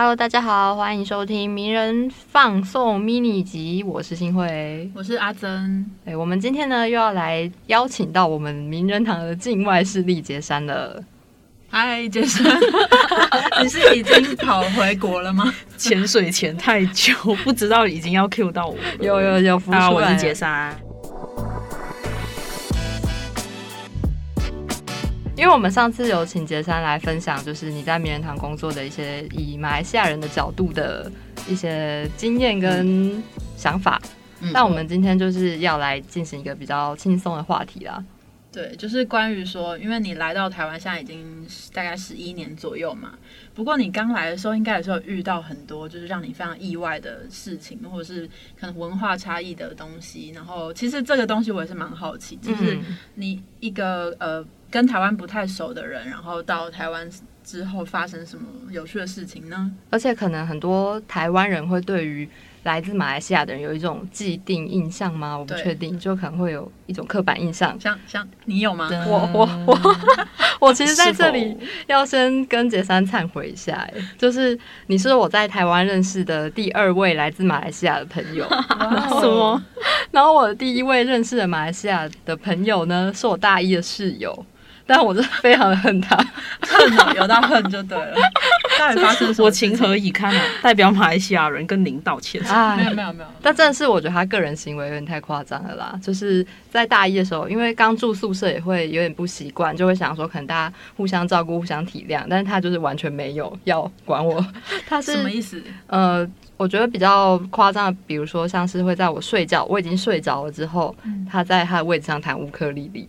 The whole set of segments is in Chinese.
Hello，大家好，欢迎收听名人放送 mini 集，我是新慧。我是阿珍，哎，我们今天呢又要来邀请到我们名人堂的境外势力杰山了。嗨，杰山，你是已经跑回国了吗？潜水潜太久，不知道已经要 Q 到我了。有有有，啊，我了是杰山。因为我们上次有请杰山来分享，就是你在名人堂工作的一些以马来西亚人的角度的一些经验跟想法。嗯但我们今天就是要来进行一个比较轻松的话题啦。对，就是关于说，因为你来到台湾现在已经大概十一年左右嘛。不过你刚来的时候，应该也是有遇到很多就是让你非常意外的事情，或者是可能文化差异的东西。然后其实这个东西我也是蛮好奇，就是嗯你一个呃跟台湾不太熟的人，然后到台湾之后发生什么有趣的事情呢？而且可能很多台湾人会对于来自马来西亚的人有一种既定印象吗？我不确定，就可能会有一种刻板印象。像像你有吗？我我我 我其实在这里要先跟杰三忏悔一下，哎，就是你是我在台湾认识的第二位来自马来西亚的朋友，哦什么？然后我的第一位认识的马来西亚的朋友呢，是我大一的室友，但我真的非常的恨他。恨哦，有到恨就对了。到底发生什么我情？何以堪啊！代表马来西亚人跟您道歉。没有哎，没有没有，但真的是我觉得他个人行为有点太夸张了啦。就是在大一的时候，因为刚住宿舍也会有点不习惯，就会想说可能大家互相照顾、互相体谅，但是他就是完全没有要管我。他是什么意思？呃，我觉得比较夸张的，比如说像是会在我睡觉，我已经睡着了之后，嗯他在他的位置上弹乌克丽丽。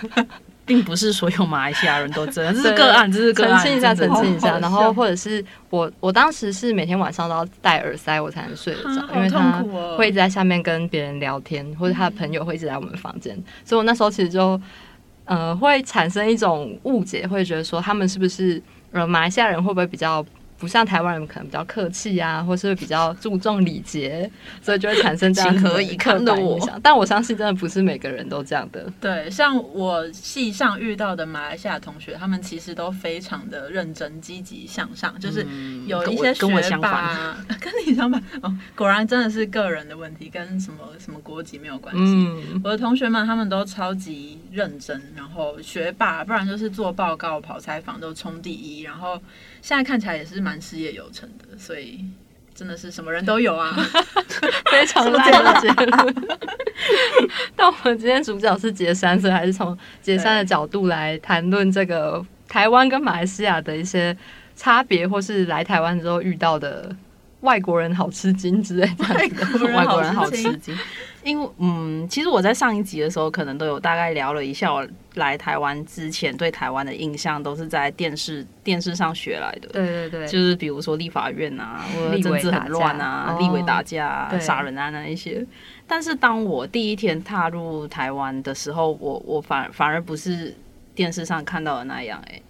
并不是所有马来西亚人都这样，这是个案，这是个案。澄清一下，澄清一下。然后或者是我，我当时是每天晚上都要戴耳塞，我才能睡得着，啊因为他会一直在下面跟别人聊天，或者他的朋友会一直来我们房间，所以我那时候其实就呃会产生一种误解，会觉得说他们是不是呃马来西亚人会不会比较。不像台湾人可能比较客气啊，或是比较注重礼节，所以就会产生这样情何以堪的我。但我相信真的不是每个人都这样的。对，像我系上遇到的马来西亚同学，他们其实都非常的认真、积极向上，就是嗯有一些学霸 跟你相反哦，果然真的是个人的问题，跟什么什么国籍没有关系。嗯，我的同学们他们都超级认真，然后学霸，不然就是做报告、跑采访都冲第一，然后现在看起来也是蛮事业有成的，所以真的是什么人都有啊。非常烂的结论。但我们今天主角是杰山，所以还是从杰山的角度来谈论这个台湾跟马来西亚的一些差别，或是来台湾之后遇到的外国人好吃惊之类的。外国人好吃吃惊。因为嗯，其实我在上一集的时候，可能都有大概聊了一下我来台湾之前对台湾的印象，都是在电视电视上学来的。对对对，就是比如说立法院啊，或者立政治委很乱啊，哦立委打架、啊、对杀人啊那一些。但是当我第一天踏入台湾的时候，我我反反而不是电视上看到的那样、欸，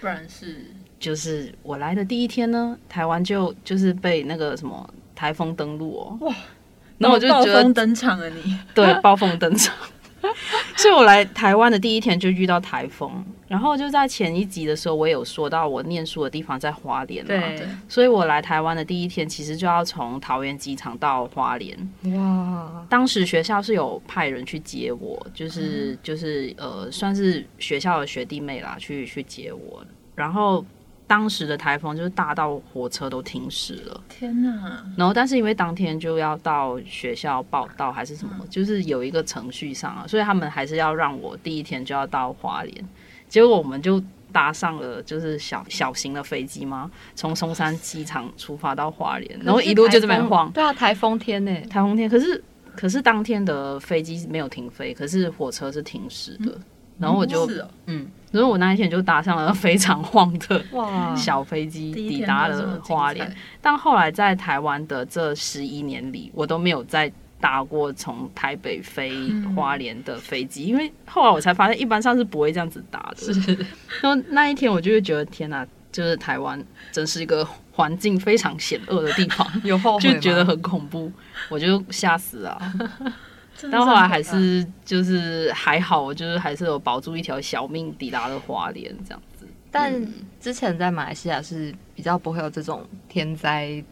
不然是就是我来的第一天呢，台湾就就是被那个什么台风登陆哦，哇，然后我就暴觉得风登场了你。对，暴风登场。所以我来台湾的第一天就遇到台风，然后就在前一集的时候，我有说到我念书的地方在花莲嘛，对，所以我来台湾的第一天，其实就要从桃园机场到花莲。哇，当时学校是有派人去接我，就是、就是呃，算是学校的学弟妹啦，去去接我。然后当时的台风就是大到火车都停驶了。天哪！然后，但是因为当天就要到学校报道还是什么，就是有一个程序上啊，所以他们还是要让我第一天就要到花莲。结果我们就搭上了就是小小型的飞机嘛，从松山机场出发到花莲，然后一路就这边晃。对啊，台风天呢，台风天，可是可是当天的飞机没有停飞，可是火车是停驶的。然后我就嗯，所以我那一天就搭上了非常晃的，小飞机，抵达了花莲。但后来在台湾的这十一年里，我都没有再搭过从台北飞花莲的飞机，因为后来我才发现，一般上是不会这样子搭的。是然后那一天，我就会觉得天哪、就是台湾真是一个环境非常险恶的地方，有后悔就觉得很恐怖，我就吓死了。但后来还是就是还好，我就是还是有保住一条小命，抵达了华联这样子。但之前在马来西亚是比较不会有这种天灾，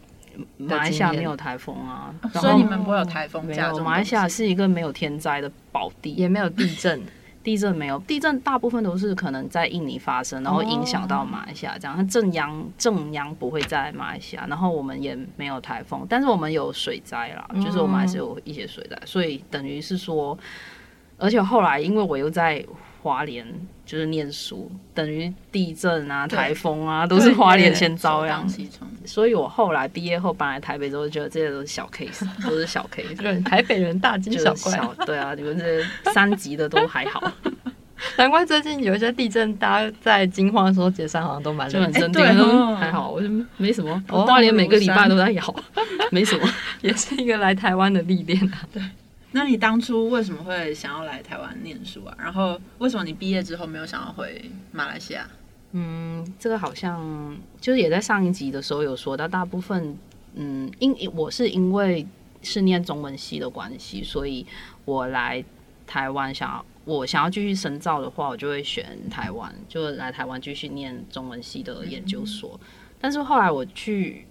马来西亚没有台风啊，所以你们不会有台风没有。马来西亚是一个没有天灾的宝地，也没有地震。地震没有，地震大部分都是可能在印尼发生，然后影响到马来西亚这样。它正央正央不会在马来西亚，然后我们也没有台风，但是我们有水灾啦，就是我们还是有一些水灾，所以等于是说，而且后来因为我又在华联就是念书，等于地震啊、对台风啊都是华联先遭殃。所以我后来毕业后搬来台北之后，觉得这些都是小 case，都是小 case。对，台北人大惊就是小怪，小对啊，你们这些三级的都还好，难怪最近有一些地震，大家在惊慌的时候解散好像都蛮就很镇定，对说哦还好，我就没什么。哦我花莲每个礼拜都在摇，没什么。也是一个来台湾的历练啊。那你当初为什么会想要来台湾念书啊？然后为什么你毕业之后没有想要回马来西亚？嗯，这个好像就是也在上一集的时候有说到，大部分嗯，因我是因为是念中文系的关系，所以我来台湾想要我想要继续深造的话，我就会选台湾，就来台湾继续念中文系的研究所。但是后来我去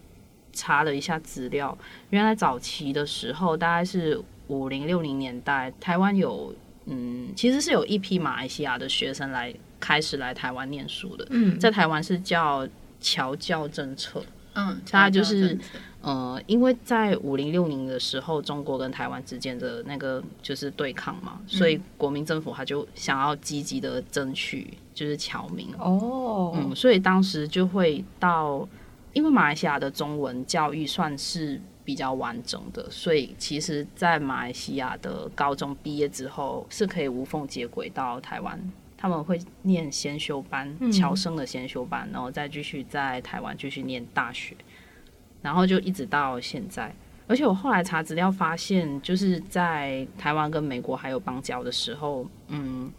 查了一下资料，原来早期的时候，大概是五零六零年代，台湾有嗯，其实是有一批马来西亚的学生来开始来台湾念书的，嗯，在台湾是叫侨教政策。嗯，他就是呃，因为在五零六零的时候，中国跟台湾之间的那个就是对抗嘛，所以国民政府他就想要积极的争取就是侨民。哦，嗯，所以当时就会到，因为马来西亚的中文教育算是比较完整的，所以其实，在马来西亚的高中毕业之后，是可以无缝接轨到台湾。他们会念先修班，嗯侨生的先修班，然后再继续在台湾继续念大学，然后就一直到现在。而且我后来查资料发现，就是在台湾跟美国还有邦交的时候，嗯，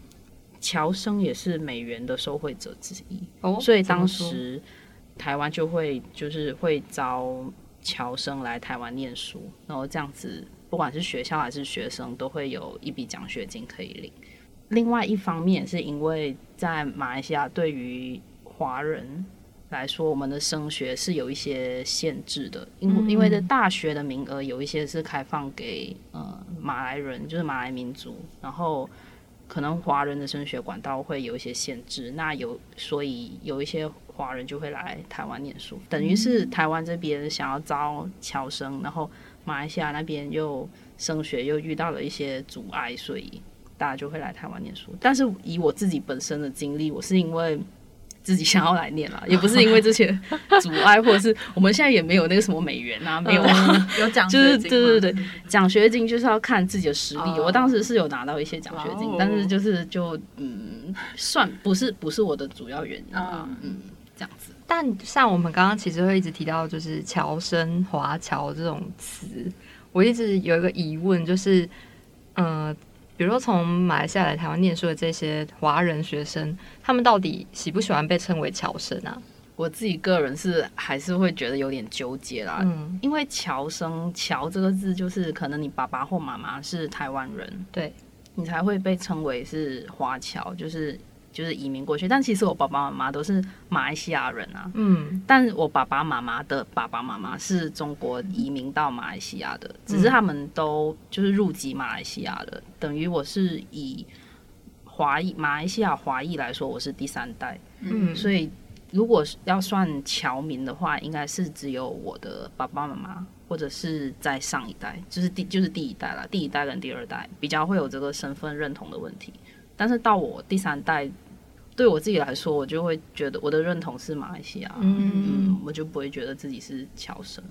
侨生也是美元的受惠者之一。哦，所以当时台湾就会就是会招侨生来台湾念书，然后这样子，不管是学校还是学生，都会有一笔奖学金可以领。另外一方面是因为在马来西亚对于华人来说，我们的升学是有一些限制的，因因为的大学的名额有一些是开放给呃马来人，就是马来民族，然后可能华人的升学管道会有一些限制，那有所以有一些华人就会来台湾念书，等于是台湾这边想要招侨生，然后马来西亚那边又升学又遇到了一些阻碍，所以大家就会来台湾念书。但是以我自己本身的经历，我是因为自己想要来念啦，也不是因为这些阻碍，或者是我们现在也没有那个什么美元啊，没有啊。有奖就是学金对对对，奖学金就是要看自己的实力。哦我当时是有拿到一些奖学金，但是就是就嗯，算不是不是我的主要原因啊，嗯嗯，这样子。但像我们刚刚其实会一直提到，就是侨生、华侨这种词，我一直有一个疑问，就是，呃，比如说从马来西亚来台湾念书的这些华人学生，他们到底喜不喜欢被称为侨生啊？我自己个人是还是会觉得有点纠结啦，嗯，因为侨生“侨”这个字就是可能你爸爸或妈妈是台湾人，对，你才会被称为是华侨，就是就是移民过去。但其实我爸爸妈妈都是马来西亚人啊，嗯，但我爸爸妈妈的爸爸妈妈是中国移民到马来西亚的，只是他们都就是入籍马来西亚的，等于我是以华裔马来西亚华裔来说，我是第三代，嗯所以如果要算侨民的话，应该是只有我的爸爸妈妈，或者是在上一代，就是第就是第一代啦，第一代跟第二代比较会有这个身份认同的问题。但是到我第三代，对我自己来说，我就会觉得我的认同是马来西亚，嗯嗯，我就不会觉得自己是侨生。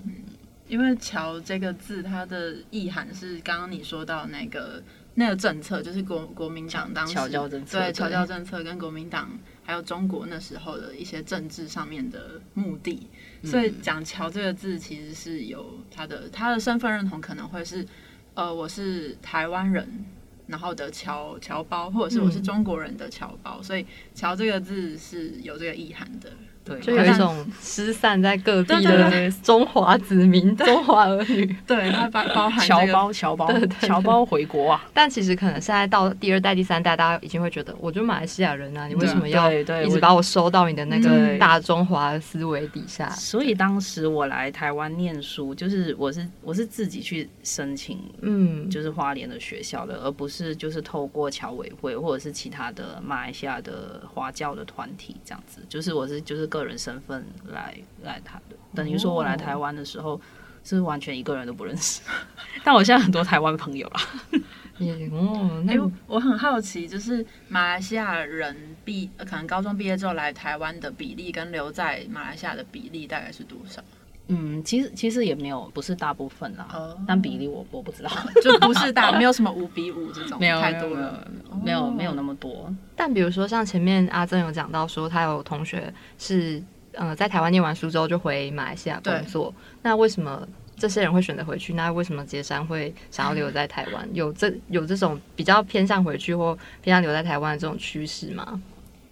因为“侨”这个字，它的意涵是刚刚你说到那个那个政策，就是国国民党当时侨教政策对对侨教政策跟国民党还有中国那时候的一些政治上面的目的，所以讲“侨”这个字其实是有他的他的身份认同可能会是呃我是台湾人。然后的侨侨胞，或者是我是嗯中国人的侨胞，所以“侨”这个字是有这个意涵的。对，就有一种失散在各地的中华子民、中华儿女。对，它包包含侨这个胞侨胞侨胞回国啊，但其实可能现在到第二代、第三代，大家已经会觉得，我就马来西亚人啊，你为什么要一直把我收到你的那个大中华思维底下？所以当时我来台湾念书，就是我是我是自己去申请，嗯，就是花莲的学校的，而不是就是透过侨委会或者是其他的马来西亚的华教的团体这样子，就是我是就是个人身份来来台的，等于说我来台湾的时候。是完全一个人都不认识，但我现在很多台湾朋友啦。也哦，哎、那我我很好奇，就是马来西亚人毕、呃可能高中毕业之后来台湾的比例，跟留在马来西亚的比例大概是多少？嗯，其实其实也没有，不是大部分啦，哦但比例我我不知道，就不是大，没有什么五比五这种，没有太没有没有多了，没有没有哦那么多。但比如说像前面阿珍有讲到说，他有同学是呃在台湾念完书之后就回马来西亚工作，那为什么这些人会选择回去？那为什么杰山会想要留在台湾？有这有这种比较偏向回去或偏向留在台湾的这种趋势吗？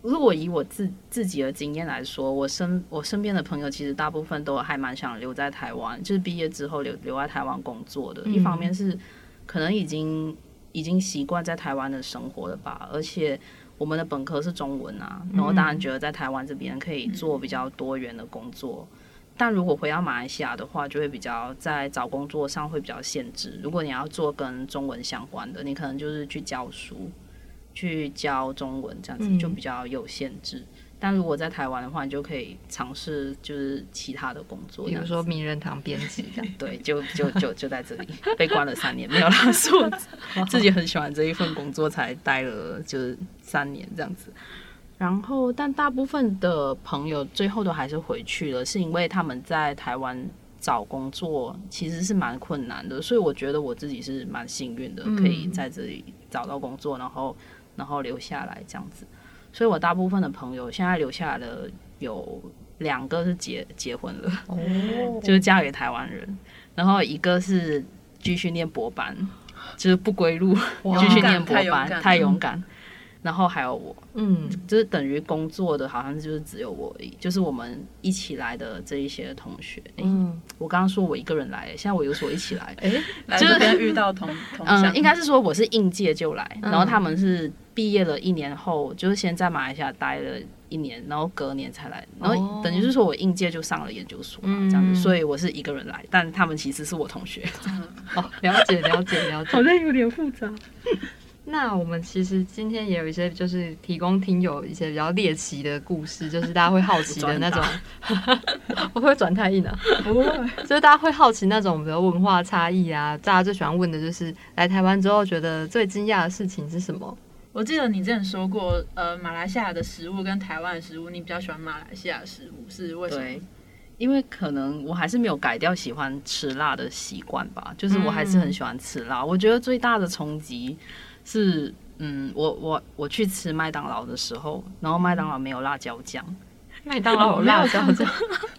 如果以我自自己的经验来说，我身我身边的朋友其实大部分都还蛮想留在台湾，就是毕业之后留留在台湾工作的。嗯一方面是可能已经已经习惯在台湾的生活了吧，而且我们的本科是中文啊，然后当然觉得在台湾这边可以做比较多元的工作。但如果回到马来西亚的话，就会比较在找工作上会比较限制。如果你要做跟中文相关的，你可能就是去教书，去教中文这样子嗯就比较有限制。但如果在台湾的话，你就可以尝试就是其他的工作，比如说名人堂编辑这样。对，就就就就在这里被关了三年，没有啦，是我自己很喜欢这一份工作，才待了就是三年这样子。然后，但大部分的朋友最后都还是回去了，是因为他们在台湾找工作其实是蛮困难的，所以我觉得我自己是蛮幸运的，嗯可以在这里找到工作，然后然后留下来这样子。所以我大部分的朋友现在留下来的有两个是结结婚了，哦，就是嫁给台湾人，然后一个是继续念博班，就是不归路，继续念博班，太勇敢太勇敢。然后还有我，嗯，就是等于工作的，好像就是只有我而已，就是我们一起来的这一些同学。诶嗯，我刚刚说我一个人来，现在我有所一起来。哎，来就是遇到同同学，嗯，应该是说我是应届就来，嗯然后他们是毕业了一年后，就是先在马来西亚待了一年，然后隔年才来，然哦后等于是说我应届就上了研究所嘛，嗯这样子，所以我是一个人来，但他们其实是我同学，哦，了解了解了解。好像有点复杂。那我们其实今天也有一些，就是提供听友一些比较猎奇的故事，就是大家会好奇的那种。我会不会转太硬啊？不会，就是大家会好奇那种比如文化差异啊，大家最喜欢问的就是来台湾之后觉得最惊讶的事情是什么？我记得你之前说过，呃，马来西亚的食物跟台湾的食物，你比较喜欢马来西亚食物，是为什么？对，因为可能我还是没有改掉喜欢吃辣的习惯吧，就是我还是很喜欢吃辣。我觉得最大的冲击是，嗯，我我我去吃麦当劳的时候，然后麦当劳没有辣椒酱，麦当劳有辣椒酱，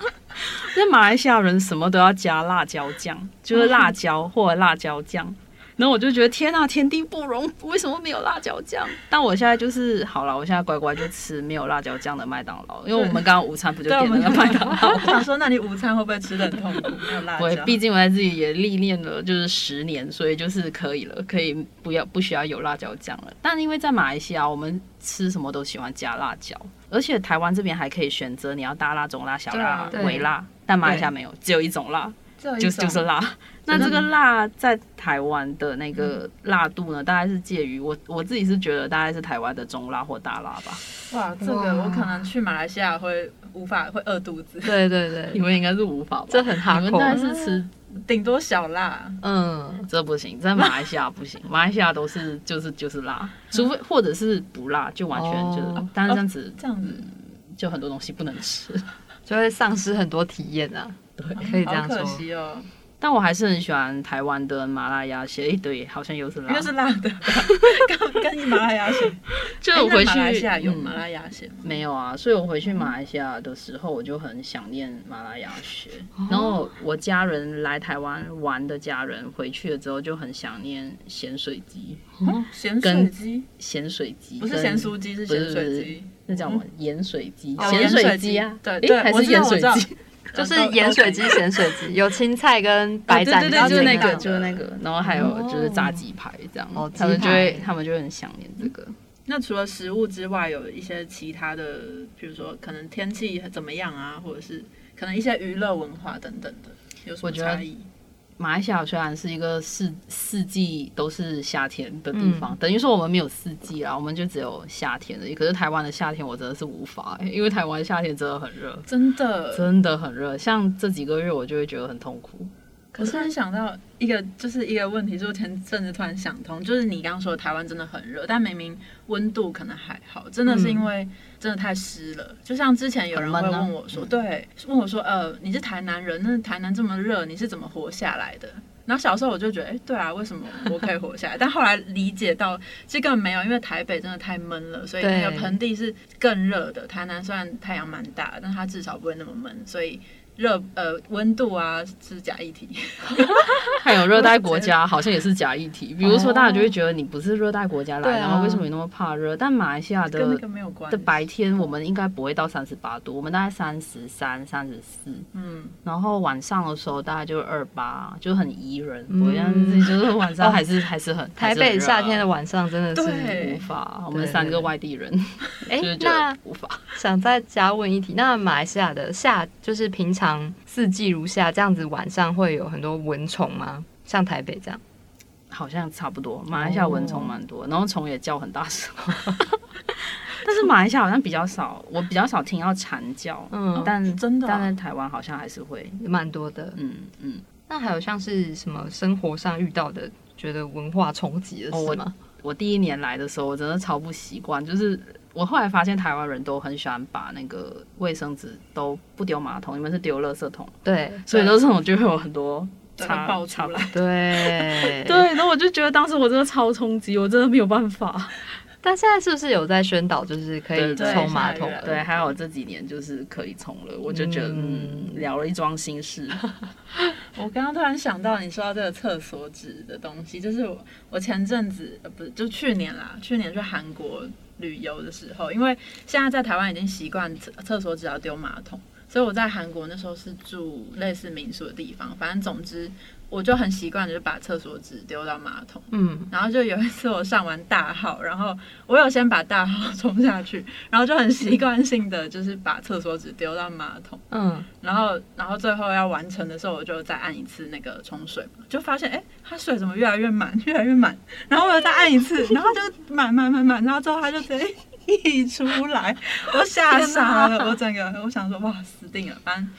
那马来西亚人什么都要加辣椒酱，就是辣椒或者辣椒酱。然后我就觉得天啊，天地不容，为什么没有辣椒酱？但我现在就是好了，我现在乖乖就吃没有辣椒酱的麦当劳，因为我们刚刚午餐不就点了个麦当劳？我想说，那你午餐会不会吃的很痛苦？没有辣 我椒，毕竟我在自己也历练了就是十年，所以就是可以了，可以不要不需要有辣椒酱了。但因为在马来西亚，我们吃什么都喜欢加辣椒，而且台湾这边还可以选择你要大辣、中辣、小辣、微辣，但马来西亚没有，只有一种辣，就种就是辣。那这个辣在台湾的那个辣度呢，大概是介于我我自己是觉得大概是台湾的中辣或大辣吧，哇，这个我可能去马来西亚会无法会饿肚子，对对对，你们应该是无法吧？这很哈口你们大概是吃顶多小辣。嗯，这不行，在马来西亚不行，马来西亚都是就是就是辣，除非或者是不辣，就完全就是，哦。但是这样子这样子。就很多东西不能吃。就会丧失很多体验啊，对，可以这样说。惜哦，但我还是很喜欢台湾的麻辣鸭血，一，对，好像又是辣，又是辣的，跟跟你马来亚血。就是我回去马来西亚有嗯马来亚血吗？没有啊，所以我回去马来西亚的时候，我就很想念马来亚血。然后我家人来台湾玩的家人回去了之后，就很想念咸水鸡，咸水鸡咸水鸡不是咸酥鸡，是咸水鸡。那叫什么盐水鸡、哦咸水鸡啊？对对还是盐水鸡？就是盐水鸡、咸水鸡，有青菜跟白对斩，对对，就是那个，就是那个，然后还有就是炸鸡排这样，哦他们就会他们就很想念这个。那除了食物之外，有一些其他的，比如说可能天气怎么样啊，或者是可能一些娱乐文化等等的，有什么差异？马来西亚虽然是一个四四季都是夏天的地方，嗯等于说我们没有四季啦，我们就只有夏天而已。可是台湾的夏天我真的是无法、欸因为台湾夏天真的很热，真的，真的很热。像这几个月我就会觉得很痛苦。可是想到一个就是一个问题，就是前阵子突然想通，就是你刚刚说台湾真的很热，但明明温度可能还好，真的是因为真的太湿了。就像之前有人会问我说，对，问我说，呃，你是台南人，那台南这么热，你是怎么活下来的？然后小时候我就觉得，哎、对啊，为什么我可以活下来？但后来理解到，其实根本没有，因为台北真的太闷了，所以那个盆地是更热的。台南虽然太阳蛮大，但它至少不会那么闷，所以热呃温度啊是假议题。还有热带国家好像也是假议题，比如说哦大家就会觉得你不是热带国家来，对啊然后为什么你那么怕热？但马来西亚的的。白天我们应该不会到三十八度，我们大概三十三、三十四，嗯，然后晚上的时候大概就二八，就很宜人，嗯不会像是就是晚上还是、还是很台北夏天的的晚上真的是无法，我们三个外地人哎 那无法。想再加问一题，那马来西亚的夏就是平常四季如夏，这样子晚上会有很多蚊虫吗？像台北这样？好像差不多，马来西亚蚊虫蛮多，然后虫也叫很大声。但是马来西亚好像比较少，我比较少听到蝉叫，嗯但真的啊但在台湾好像还是会，蛮多的。嗯嗯。那还有像是什么生活上遇到的，觉得文化冲击的哦我事吗？我第一年来的时候，我真的超不习惯，就是我后来发现台湾人都很喜欢把那个卫生纸都不丢马桶，你们是丢垃圾桶，对所以垃圾桶就会有很多对插爆出来。对对，然后我就觉得当时我真的超冲击，我真的没有办法。但现在是不是有在宣导，就是可以冲马桶？对，还有这几年就是可以冲了，我就觉得嗯嗯聊了一桩心事。我刚刚突然想到，你说到这个厕所纸的东西，就是我我前阵子呃不是就去年啦，去年去韩国旅游的时候，因为现在在台湾已经习惯厕厕所纸要丢马桶，所以我在韩国那时候是住类似民宿的地方，反正总之我就很习惯就是把厕所纸丢到马桶。嗯，然后就有一次我上完大号，然后我有先把大号冲下去，然后就很习惯性的就是把厕所纸丢到马桶。嗯，然后，然后最后要完成的时候，我就再按一次那个冲水，就发现哎，它水怎么越来越满，越来越满。然后我又再按一次，然后就满满满满，然后最后它就直接溢出来，我吓傻了，我整个我想说哇死定了，反正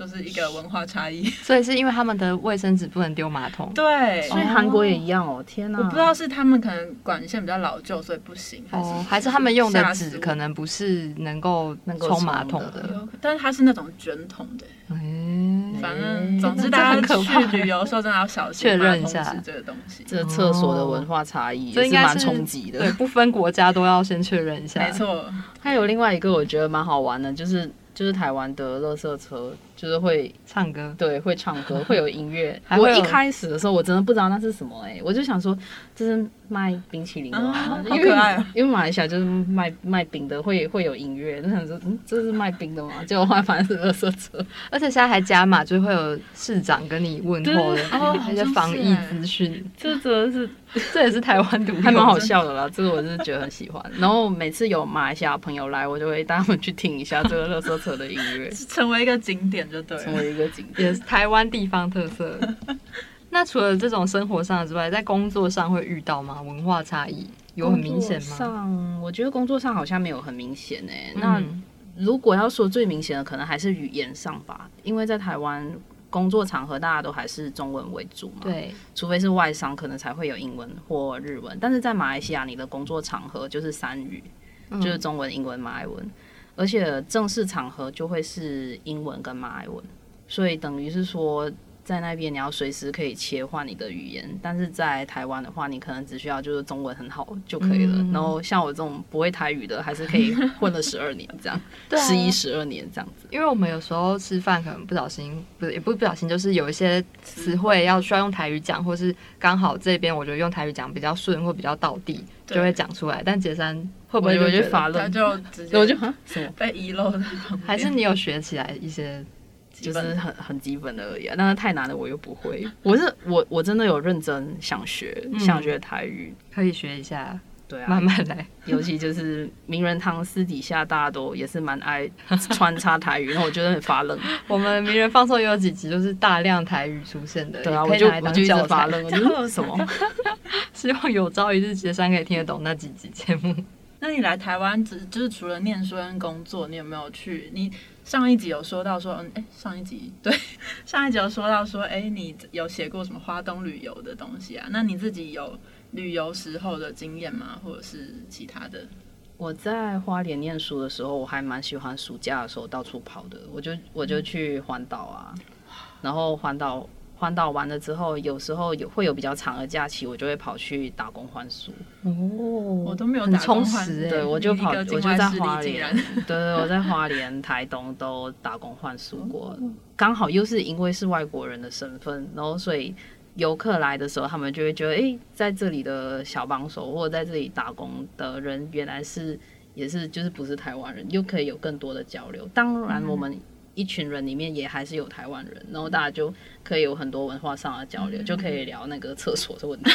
就是一个文化差异。所以是因为他们的卫生纸不能丢马桶。对，所以韩国也一样哦，天哪！我不知道是他们可能管线比较老旧，所以不行，还是、哦，还是他们用的纸可能不是能够能够冲马桶的的。但是它是那种卷筒的。嗯，反正总之大家很可怕去旅游的时候真的要小心确认一下这个东西。这厕所的文化差异这应该是也是蛮冲击的对，。不分国家都要先确认一下。没，错，还有另外一个我觉得蛮好玩的，就是就是台湾的垃圾车，就是会唱歌。对会唱歌，会有音乐。我一开始的时候我真的不知道那是什么哎、我就想说这是卖冰淇淋的吗？啊因为好可爱哦因为马来西亚就是卖卖冰的，会会有音乐，就想说嗯这是卖冰的吗？结果后来发现是垃圾车。而且现在还加码，就会有市长跟你问候那些 防疫资讯，这真的是 这也是台湾独还蛮好笑的啦，这个我是觉得很喜欢。然后每次有马来西亚朋友来，我就会带他们去听一下这个乐色车的音乐，成为一个景点就对成。为一个景点。也是台湾地方特色。那除了这种生活上之外，在工作上会遇到吗？文化差异有很明显吗？上，我觉得工作上好像没有很明显诶、那嗯如果要说最明显的，可能还是语言上吧，因为在台湾工作场合大家都还是中文为主嘛。。对，除非是外商，可能才会有英文或日文。但是在马来西亚，你的工作场合就是三语，嗯就是中文、英文、马来文，而且正式场合就会是英文跟马来文，所以等于是说，在那边你要随时可以切换你的语言，但是在台湾的话，你可能只需要就是中文很好就可以了。嗯然后像我这种不会台语的，还是可以混了十二年这样，十一十二年这样子。因为我们有时候吃饭可能不小心，不是也不是不小心，就是有一些词汇要需要用台语讲，或是刚好这边我觉得用台语讲比较顺或比较到地，就会讲出来。但杰山会不会我就就觉得发愣，他就直接我就啊什么，被遗漏了 还是你有学起来一些？就是很很基本的而已啊。但是太难了我又不会。我是我我真的有认真想学，嗯想学台语。可以学一下，对啊，慢慢来。尤其就是名人堂私底下大家都也是蛮爱穿插台语，然后我觉得很发愣。我们名人放送也有几集就是大量台语出现的，对啊，我就我就。发愣，我就 什么？希望有朝一日杰山可以听得懂那几集节目。那你来台湾只就是除了念书跟工作，你有没有去？你上一集有说到说，嗯，哎，上一集 对，上一集有说到说，哎，你有写过什么花东旅游的东西啊？那你自己有旅游时候的经验吗？或者是其他的？我在花莲念书的时候，我还蛮喜欢暑假的时候到处跑的。我就我就去环岛啊，然后环岛环岛完了之后，有时候有会有比较长的假期，我就会跑去打工换宿。哦，我都没有很打工换充实哎、对，我就跑，我就在花莲，对对，我在花莲、台东都打工换宿过，刚好又是因为是外国人的身份，然后所以游客来的时候，他们就会觉得，哎、在这里的小帮手或者在这里打工的人，原来是也是就是不是台湾人，又可以有更多的交流。当然，我们一群人里面也还是有台湾人，然后大家就可以有很多文化上的交流，就可以聊那个厕所的问题、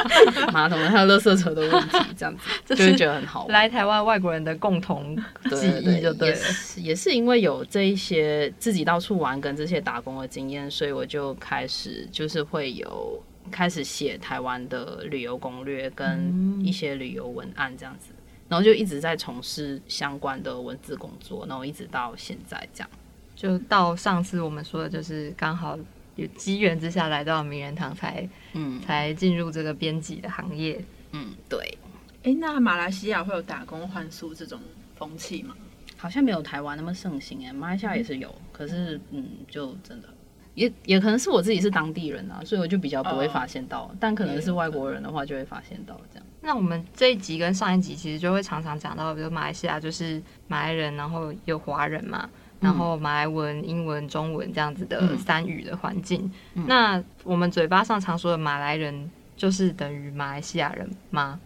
马桶还有垃圾车的问题，这样子 就会觉得很好玩。来台湾外国人的共同记忆就对也了。是也是因为有这一些自己到处玩跟这些打工的经验，所以我就开始就是会有开始写台湾的旅游攻略跟一些旅游文案这样子，然后就一直在从事相关的文字工作，然后一直到现在这样。就到上次我们说的，就是刚好有机缘之下来到名人堂才，嗯才进入这个编辑的行业。嗯，对，哎，那马来西亚会有打工换宿这种风气吗？好像没有台湾那么盛行哎，马来西亚也是有，可是嗯，就真的。也也可能是我自己是当地人啊，所以我就比较不会哦发现到。但可能是外国人的话，就会发现到这样。那我们这一集跟上一集其实就会常常讲到，比如马来西亚就是马来人，然后有华人嘛，然后马来文、英文、中文这样子的嗯三语的环境。那我们嘴巴上常说的马来人，就是等于马来西亚人吗？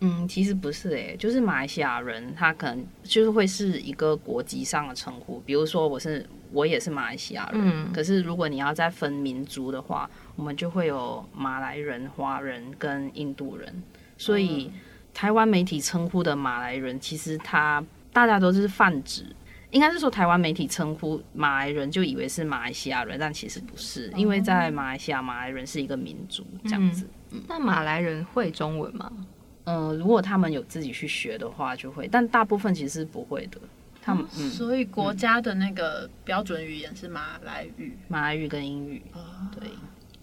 嗯，其实不是诶、就是马来西亚人，他可能就是会是一个国籍上的称呼，比如说我是我也是马来西亚人，嗯可是如果你要再分民族的话，我们就会有马来人、华人跟印度人，所以台湾媒体称呼的马来人，其实他大家都是泛指。应该是说，台湾媒体称呼马来人就以为是马来西亚人，但其实不是，因为在马来西亚，马来人是一个民族这样子。那马来人会中文吗？嗯，如果他们有自己去学的话，就会，但大部分其实是不会的。他们嗯，所以国家的那个标准语言是马来语。马来语跟英语，对，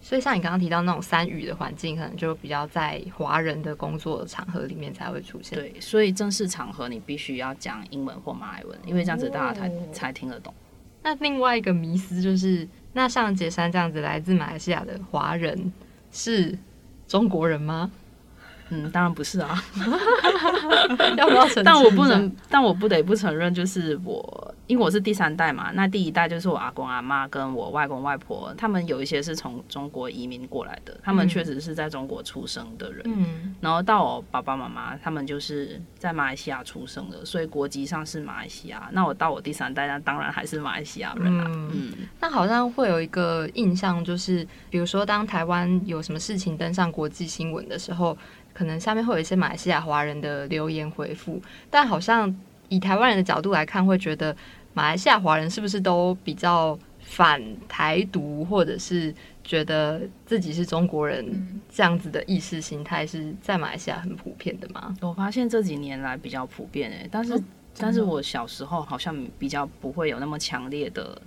所以像你刚刚提到那种三语的环境，可能就比较在华人的工作场合里面才会出现。对，所以正式场合你必须要讲英文或马来文，因为这样子大家才、哦才听得懂。那另外一个迷思就是，那像杰山这样子来自马来西亚的华人是中国人吗？嗯，当然不是啊，要不要澄清一下？但我不能，但我不得不承认，就是我，因为我是第三代嘛，那第一代就是我阿公阿妈跟我外公外婆，他们有一些是从中国移民过来的，他们嗯确实是在中国出生的人，嗯，然后到我爸爸妈妈，他们就是在马来西亚出生的，所以国籍上是马来西亚。那我到我第三代，那当然还是马来西亚人啊。嗯嗯，那好像会有一个印象，就是比如说当台湾有什么事情登上国际新闻的时候，可能下面会有一些马来西亚华人的留言回复，但好像以台湾人的角度来看，会觉得马来西亚华人是不是都比较反台独，或者是觉得自己是中国人嗯这样子的意识形态是在马来西亚很普遍的吗？我发现这几年来比较普遍诶、但是、但是我小时候好像比较不会有那么强烈的。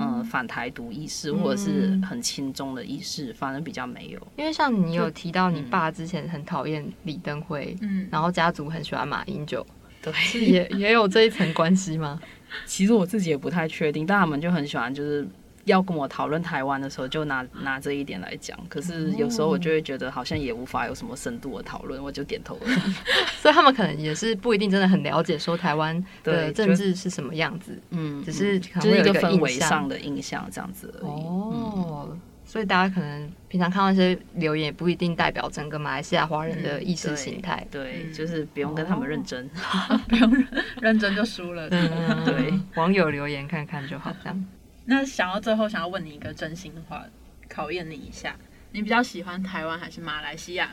嗯，反台独意识或者是很轻中的意识，反而比较没有。因为像你有提到你爸之前很讨厌李登辉，嗯，然后家族很喜欢马英九，对，是也也有这一层关系吗？其实我自己也不太确定，但他们就很喜欢，就是要跟我讨论台湾的时候，就拿拿这一点来讲。可是有时候我就会觉得好像也无法有什么深度的讨论，我就点头了。所以他们可能也是不一定真的很了解说台湾的政治是什么样子，嗯，只是可能就是一个氛围上的印象这样子而已。哦。所以大家可能平常看到一些留言，也不一定代表整个马来西亚华人的意识形态。对，嗯就是不用跟他们认真。不用认认真就输了。嗯，对，网友留言看看就好，这样。那想要最后想要问你一个真心话，考验你一下，你比较喜欢台湾还是马来西亚？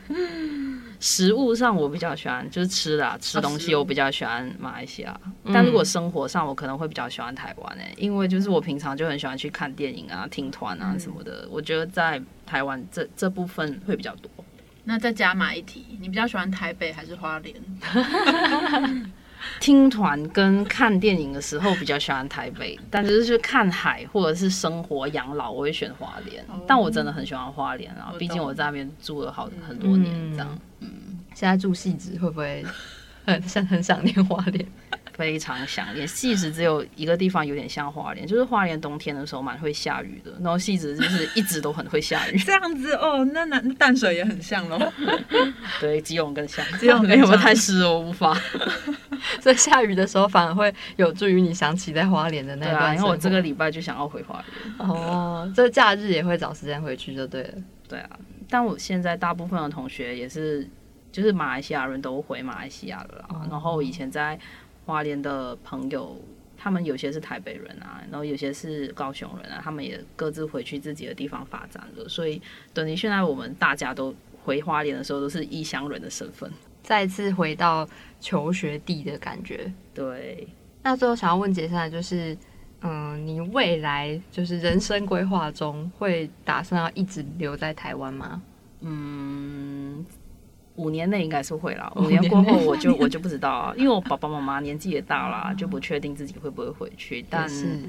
食物上我比较喜欢，就是吃的、啊、吃东西我比较喜欢马来西亚，嗯但如果生活上我可能会比较喜欢台湾诶、因为就是我平常就很喜欢去看电影啊、听团啊嗯什么的，我觉得在台湾这这部分会比较多。那再加码一题，你比较喜欢台北还是花莲？听团跟看电影的时候比较喜欢台北，但就是去看海或者是生活养老，我会选花莲。哦但我真的很喜欢花莲啊我，毕竟我在那边住了好很多年，这样、嗯现在住细致会不会很想很想念花莲？非常想念。细致只有一个地方有点像花莲，就是花莲冬天的时候蛮会下雨的，然后细致就是一直都很会下雨。这样子哦，那那那淡水也很像喽。对，基隆更像，基隆没有太湿了？我无法。所以下雨的时候反而会有助于你想起在花莲的那段。因为我这个礼拜就想要回花莲。哦，这假日也会找时间回去就对了。对啊，但我现在大部分的同学也是，就是马来西亚人都回马来西亚了啦。哦然后以前在花莲的朋友，他们有些是台北人啊，然后有些是高雄人啊，他们也各自回去自己的地方发展了。所以等于现在我们大家都回花莲的时候，都是异乡人的身份。再次回到求学地的感觉。对，那最后想要问杰山的就是，嗯，你未来就是人生规划中会打算要一直留在台湾吗？嗯。五年内应该是会啦，五年过后我就我就不知道啊，因为我爸爸妈妈年纪也大啦，就不确定自己会不会回去，但是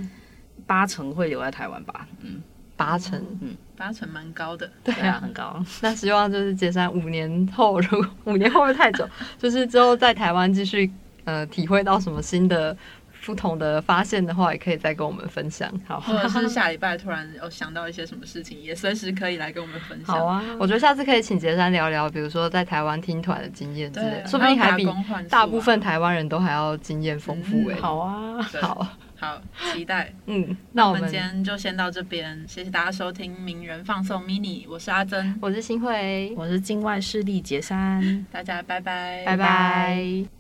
八成会留在台湾吧。嗯，八成。嗯八成蛮高的。对啊，很高。那希望就是杰山五年后，如果五年后会不会太久，就是之后在台湾继续呃体会到什么新的不同的发现的话，也可以再跟我们分享。好，或者是下礼拜突然有想到一些什么事情，也随时可以来跟我们分享。好，啊，我觉得下次可以请杰山聊聊，比如说在台湾听团的经验之类说不定还比大部分台湾人都还要经验丰富哎、嗯好啊，好，好期待。嗯，那我们我们今天就先到这边，谢谢大家收听《名人放送 mini》，我是阿珍，我是新慧，我是境外势力杰山。大家拜拜，拜拜